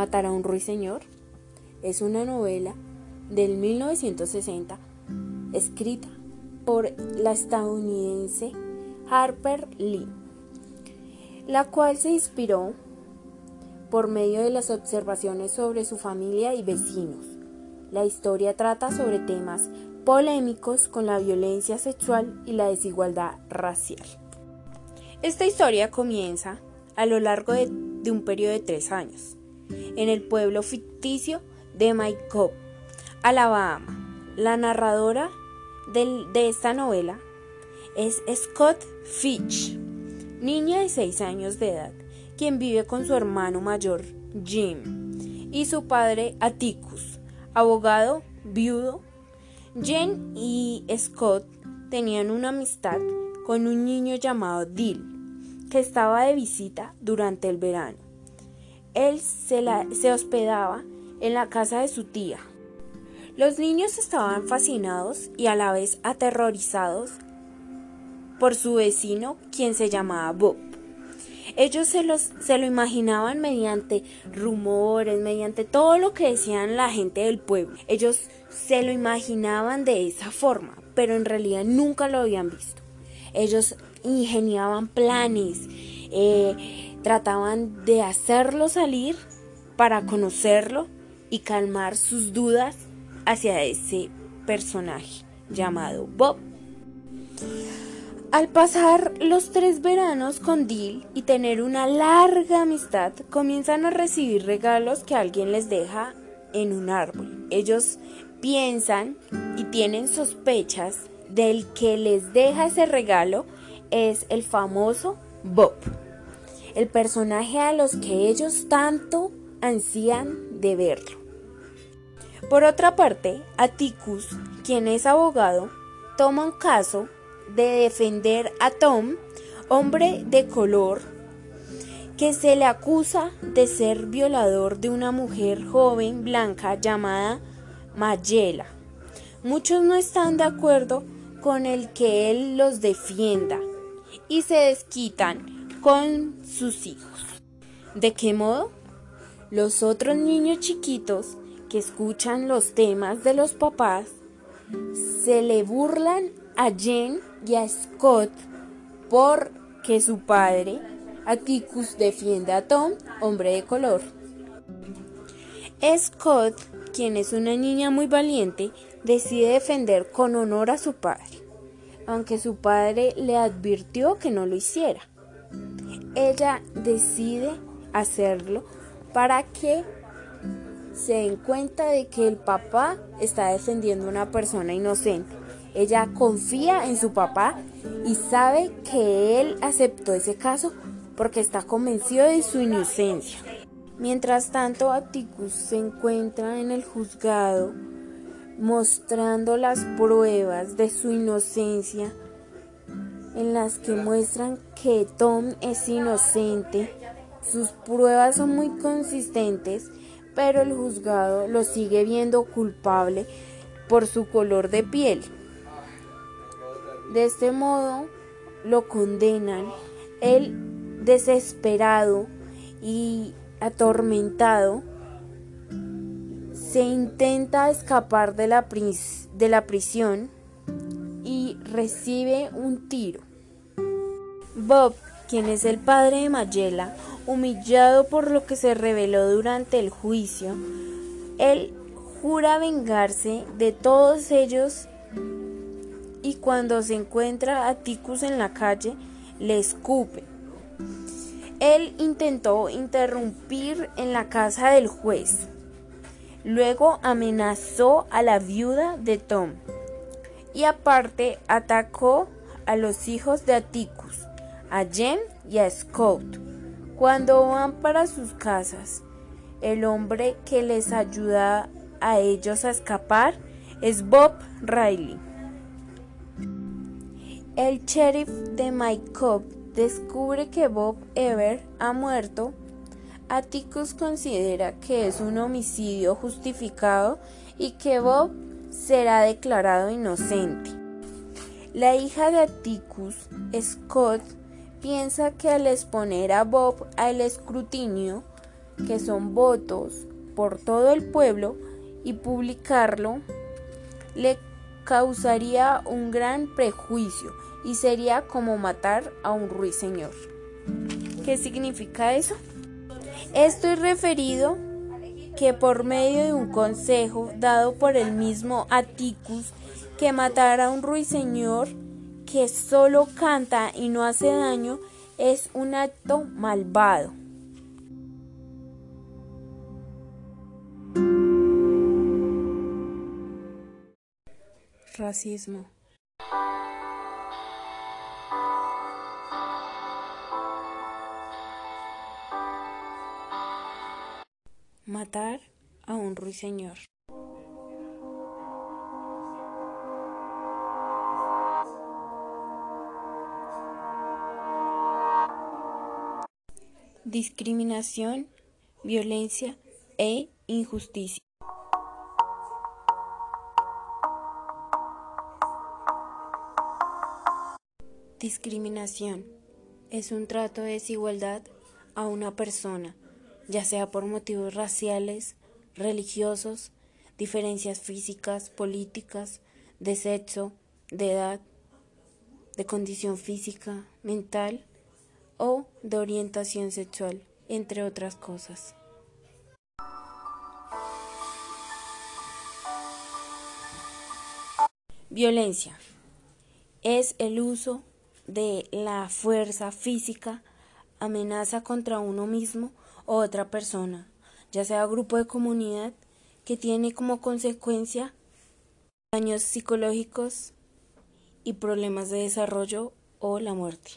matar a un ruiseñor? Es una novela del 1960 escrita por la estadounidense Harper Lee, la cual se inspiró por medio de las observaciones sobre su familia y vecinos. La historia trata sobre temas polémicos con la violencia sexual y la desigualdad racial. Esta historia comienza a lo largo de, un periodo de tres años, en el pueblo ficticio de Cobb, Alabama. La narradora de esta novela es Scott Fitch, niña de seis años de edad, quien vive con su hermano mayor Jim y su padre Atticus, abogado viudo. Jen y Scott tenían una amistad con un niño llamado Dill, que estaba de visita durante el verano. Él se, se hospedaba en la casa de su tía. Los niños estaban fascinados y a la vez aterrorizados por su vecino, quien se llamaba Bob. Ellos se, los, se lo imaginaban mediante rumores, mediante todo lo que decían la gente del pueblo. Ellos se lo imaginaban de esa forma, pero en realidad nunca lo habían visto. Ellos ingeniaban planes, eh, trataban de hacerlo salir para conocerlo y calmar sus dudas hacia ese personaje llamado Bob. Al pasar los tres veranos con Dill y tener una larga amistad, comienzan a recibir regalos que alguien les deja en un árbol. Ellos piensan y tienen sospechas del que les deja ese regalo es el famoso Bob, el personaje a los que ellos tanto ansían de verlo. Por otra parte, Atticus, quien es abogado, toma un caso de defender a Tom, hombre de color, que se le acusa de ser violador de una mujer joven blanca llamada Mayela. Muchos no están de acuerdo con el que él los defienda y se desquitan con sus hijos. ¿De qué modo? Los otros niños chiquitos que escuchan los temas de los papás se le burlan a Jen y a Scott porque su padre, Atticus, defiende a Tom, hombre de color. Scott, quien es una niña muy valiente, decide defender con honor a su padre, aunque su padre le advirtió que no lo hiciera. Ella decide hacerlo para que se den cuenta de que el papá está defendiendo a una persona inocente. Ella confía en su papá y sabe que él aceptó ese caso porque está convencido de su inocencia. Mientras tanto, Atticus se encuentra en el juzgado mostrando las pruebas de su inocencia en las que muestran que Tom es inocente. Sus pruebas son muy consistentes, pero el juzgado lo sigue viendo culpable por su color de piel. De este modo lo condenan. Él desesperado y atormentado se intenta escapar de la, de la prisión recibe un tiro. Bob, quien es el padre de Mayela, humillado por lo que se reveló durante el juicio, él jura vengarse de todos ellos y cuando se encuentra a Ticus en la calle, le escupe. Él intentó interrumpir en la casa del juez. Luego amenazó a la viuda de Tom y aparte atacó a los hijos de Atticus, a Jen y a Scott. Cuando van para sus casas, el hombre que les ayuda a ellos a escapar es Bob Riley. El sheriff de Cobb descubre que Bob Ever ha muerto. Atticus considera que es un homicidio justificado y que Bob será declarado inocente. La hija de Atticus, Scott, piensa que al exponer a Bob al escrutinio que son votos por todo el pueblo, y publicarlo le causaría un gran prejuicio y sería como matar a un ruiseñor. ¿Qué significa eso? Esto es referido que por medio de un consejo dado por el mismo Atticus que matar a un ruiseñor que solo canta y no hace daño es un acto malvado. Racismo. Matar a un ruiseñor. Discriminación, violencia e injusticia. Discriminación es un trato de desigualdad a una persona, ya sea por motivos raciales, religiosos, diferencias físicas, políticas, de sexo, de edad, de condición física, mental o de orientación sexual, entre otras cosas. Violencia es el uso de la fuerza física, amenaza contra uno mismo o otra persona, ya sea grupo de comunidad, que tiene como consecuencia daños psicológicos y problemas de desarrollo o la muerte.